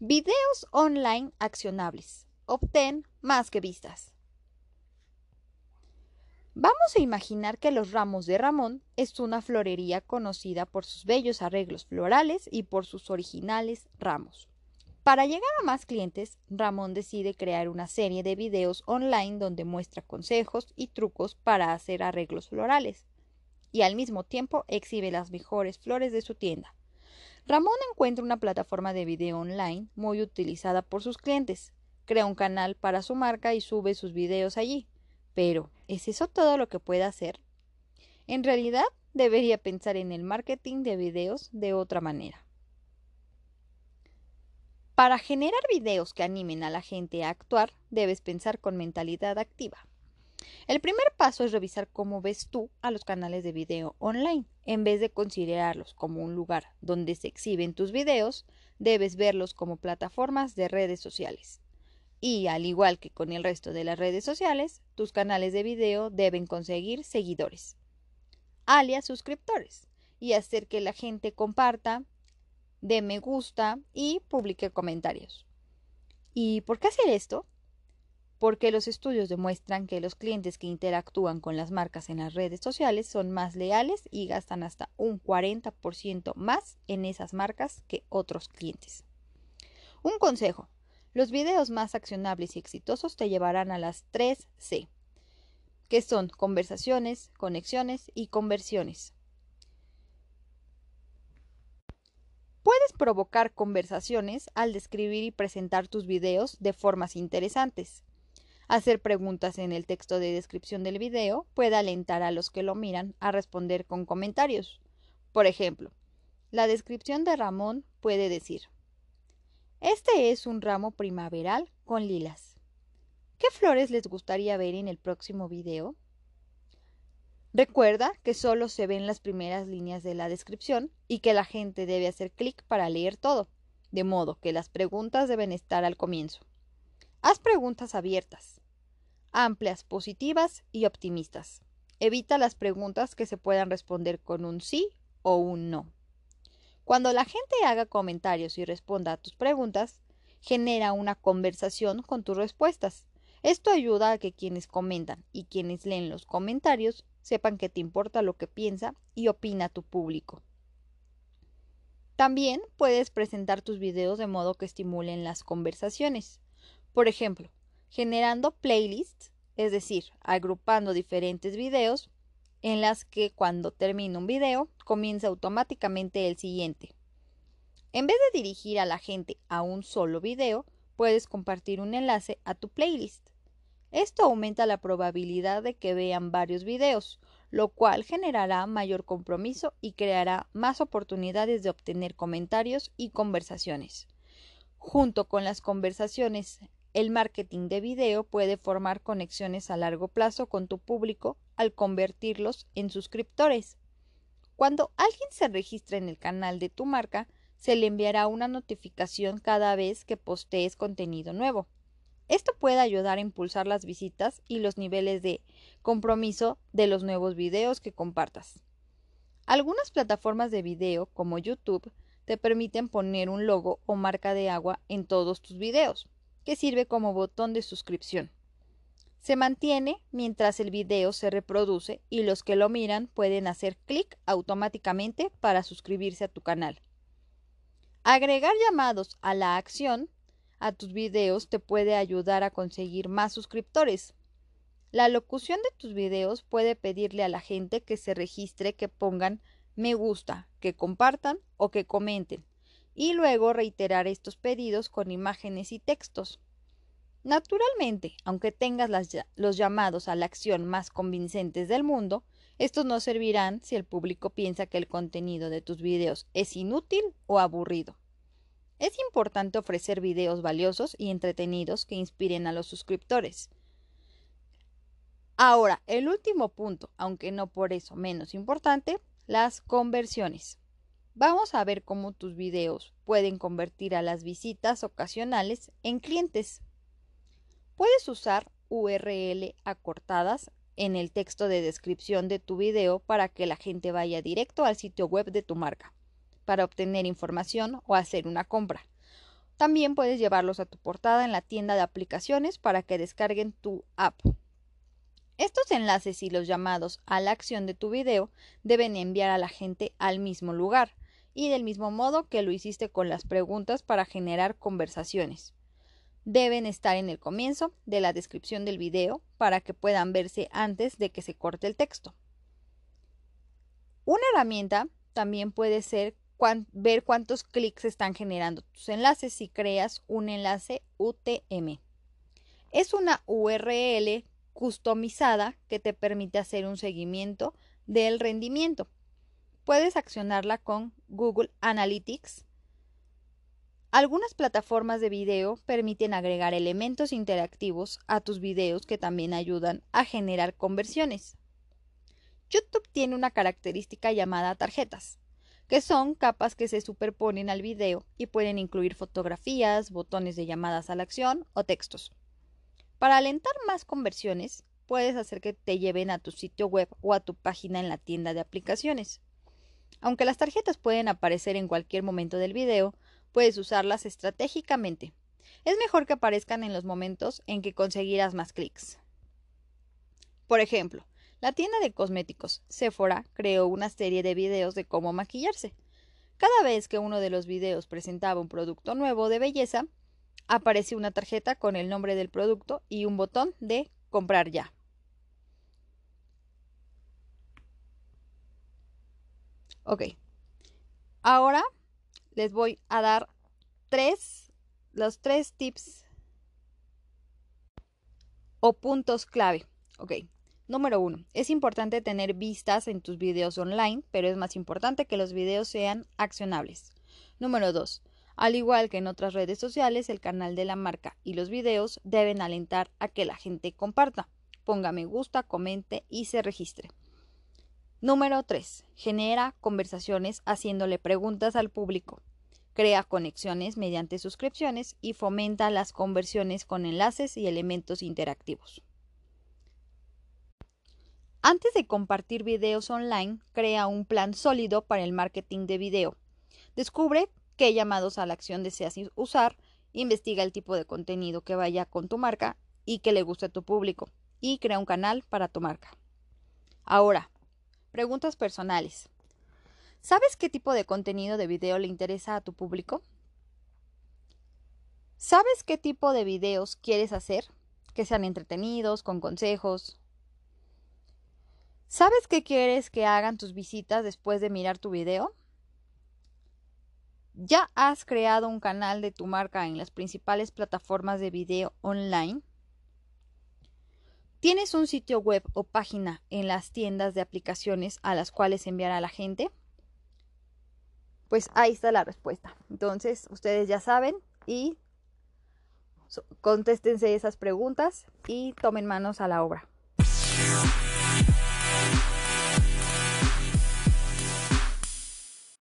Videos online accionables. Obtén más que vistas. Vamos a imaginar que Los Ramos de Ramón es una florería conocida por sus bellos arreglos florales y por sus originales ramos. Para llegar a más clientes, Ramón decide crear una serie de videos online donde muestra consejos y trucos para hacer arreglos florales y al mismo tiempo exhibe las mejores flores de su tienda. Ramón encuentra una plataforma de video online muy utilizada por sus clientes, crea un canal para su marca y sube sus videos allí. Pero, ¿es eso todo lo que puede hacer? En realidad, debería pensar en el marketing de videos de otra manera. Para generar videos que animen a la gente a actuar, debes pensar con mentalidad activa. El primer paso es revisar cómo ves tú a los canales de video online. En vez de considerarlos como un lugar donde se exhiben tus videos, debes verlos como plataformas de redes sociales. Y al igual que con el resto de las redes sociales, tus canales de video deben conseguir seguidores, alias suscriptores, y hacer que la gente comparta, de me gusta y publique comentarios. ¿Y por qué hacer esto? Porque los estudios demuestran que los clientes que interactúan con las marcas en las redes sociales son más leales y gastan hasta un 40% más en esas marcas que otros clientes. Un consejo. Los videos más accionables y exitosos te llevarán a las 3 C, que son conversaciones, conexiones y conversiones. Puedes provocar conversaciones al describir y presentar tus videos de formas interesantes. Hacer preguntas en el texto de descripción del video puede alentar a los que lo miran a responder con comentarios. Por ejemplo, la descripción de Ramón puede decir, Este es un ramo primaveral con lilas. ¿Qué flores les gustaría ver en el próximo video? Recuerda que solo se ven las primeras líneas de la descripción y que la gente debe hacer clic para leer todo, de modo que las preguntas deben estar al comienzo. Haz preguntas abiertas, amplias, positivas y optimistas. Evita las preguntas que se puedan responder con un sí o un no. Cuando la gente haga comentarios y responda a tus preguntas, genera una conversación con tus respuestas. Esto ayuda a que quienes comentan y quienes leen los comentarios sepan que te importa lo que piensa y opina tu público. También puedes presentar tus videos de modo que estimulen las conversaciones. Por ejemplo, generando playlists, es decir, agrupando diferentes videos en las que cuando termina un video comienza automáticamente el siguiente. En vez de dirigir a la gente a un solo video, puedes compartir un enlace a tu playlist. Esto aumenta la probabilidad de que vean varios videos, lo cual generará mayor compromiso y creará más oportunidades de obtener comentarios y conversaciones. Junto con las conversaciones, el marketing de video puede formar conexiones a largo plazo con tu público al convertirlos en suscriptores. Cuando alguien se registra en el canal de tu marca, se le enviará una notificación cada vez que postees contenido nuevo. Esto puede ayudar a impulsar las visitas y los niveles de compromiso de los nuevos videos que compartas. Algunas plataformas de video, como YouTube, te permiten poner un logo o marca de agua en todos tus videos, que sirve como botón de suscripción. Se mantiene mientras el video se reproduce y los que lo miran pueden hacer clic automáticamente para suscribirse a tu canal. Agregar llamados a la acción a tus videos te puede ayudar a conseguir más suscriptores. La locución de tus videos puede pedirle a la gente que se registre que pongan me gusta, que compartan o que comenten, y luego reiterar estos pedidos con imágenes y textos. Naturalmente, aunque tengas los llamados a la acción más convincentes del mundo, estos no servirán si el público piensa que el contenido de tus videos es inútil o aburrido. Es importante ofrecer videos valiosos y entretenidos que inspiren a los suscriptores. Ahora, el último punto, aunque no por eso menos importante, las conversiones. Vamos a ver cómo tus videos pueden convertir a las visitas ocasionales en clientes. Puedes usar URL acortadas en el texto de descripción de tu video para que la gente vaya directo al sitio web de tu marca para obtener información o hacer una compra. También puedes llevarlos a tu portada en la tienda de aplicaciones para que descarguen tu app. Estos enlaces y los llamados a la acción de tu video deben enviar a la gente al mismo lugar y del mismo modo que lo hiciste con las preguntas para generar conversaciones. Deben estar en el comienzo de la descripción del video para que puedan verse antes de que se corte el texto. Una herramienta también puede ser ver cuántos clics están generando tus enlaces si creas un enlace UTM. Es una URL customizada que te permite hacer un seguimiento del rendimiento. Puedes accionarla con Google Analytics. Algunas plataformas de video permiten agregar elementos interactivos a tus videos que también ayudan a generar conversiones. YouTube tiene una característica llamada tarjetas que son capas que se superponen al video y pueden incluir fotografías, botones de llamadas a la acción o textos. Para alentar más conversiones, puedes hacer que te lleven a tu sitio web o a tu página en la tienda de aplicaciones. Aunque las tarjetas pueden aparecer en cualquier momento del video, puedes usarlas estratégicamente. Es mejor que aparezcan en los momentos en que conseguirás más clics. Por ejemplo, la tienda de cosméticos Sephora creó una serie de videos de cómo maquillarse. Cada vez que uno de los videos presentaba un producto nuevo de belleza, aparecía una tarjeta con el nombre del producto y un botón de comprar ya. Ok. Ahora les voy a dar tres, los tres tips o puntos clave. Ok. Número 1. Es importante tener vistas en tus videos online, pero es más importante que los videos sean accionables. Número 2. Al igual que en otras redes sociales, el canal de la marca y los videos deben alentar a que la gente comparta, ponga me gusta, comente y se registre. Número 3. Genera conversaciones haciéndole preguntas al público. Crea conexiones mediante suscripciones y fomenta las conversiones con enlaces y elementos interactivos. Antes de compartir videos online, crea un plan sólido para el marketing de video. Descubre qué llamados a la acción deseas usar, investiga el tipo de contenido que vaya con tu marca y que le guste a tu público, y crea un canal para tu marca. Ahora, preguntas personales. ¿Sabes qué tipo de contenido de video le interesa a tu público? ¿Sabes qué tipo de videos quieres hacer? Que sean entretenidos, con consejos, ¿Sabes qué quieres que hagan tus visitas después de mirar tu video? ¿Ya has creado un canal de tu marca en las principales plataformas de video online? ¿Tienes un sitio web o página en las tiendas de aplicaciones a las cuales enviar a la gente? Pues ahí está la respuesta. Entonces, ustedes ya saben y contéstense esas preguntas y tomen manos a la obra.